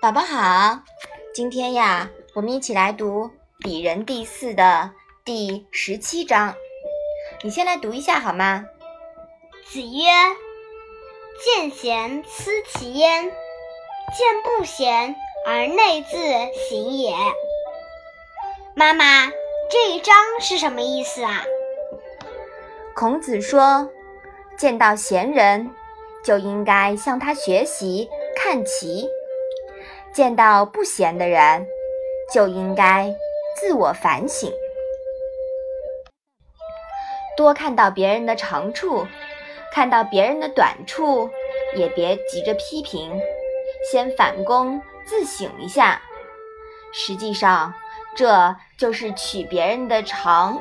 宝宝好，今天呀，我们一起来读《鄙人第四》的第十七章。你先来读一下好吗？子曰：“见贤思齐焉，见不贤而内自省也。”妈妈，这一章是什么意思啊？孔子说，见到贤人就应该向他学习，看齐。见到不贤的人，就应该自我反省，多看到别人的长处，看到别人的短处，也别急着批评，先反躬自省一下。实际上，这就是取别人的长，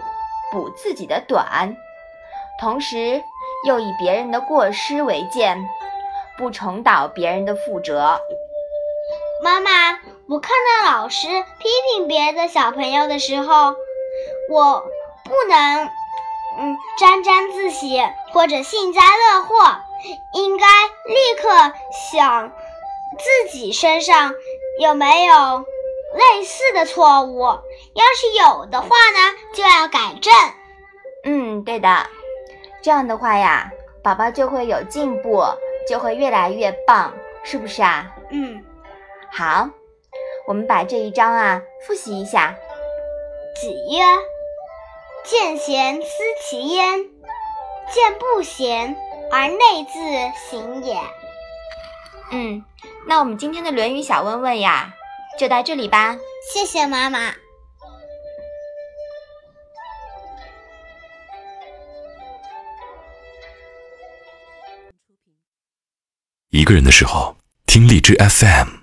补自己的短，同时又以别人的过失为鉴，不重蹈别人的覆辙。妈妈，我看到老师批评别的小朋友的时候，我不能，嗯，沾沾自喜或者幸灾乐祸，应该立刻想自己身上有没有类似的错误，要是有的话呢，就要改正。嗯，对的，这样的话呀，宝宝就会有进步，就会越来越棒，是不是啊？嗯。好，我们把这一章啊复习一下。子曰：“见贤思齐焉，见不贤而内自省也。”嗯，那我们今天的《论语》小问问呀，就到这里吧。谢谢妈妈。一个人的时候，听荔枝 FM。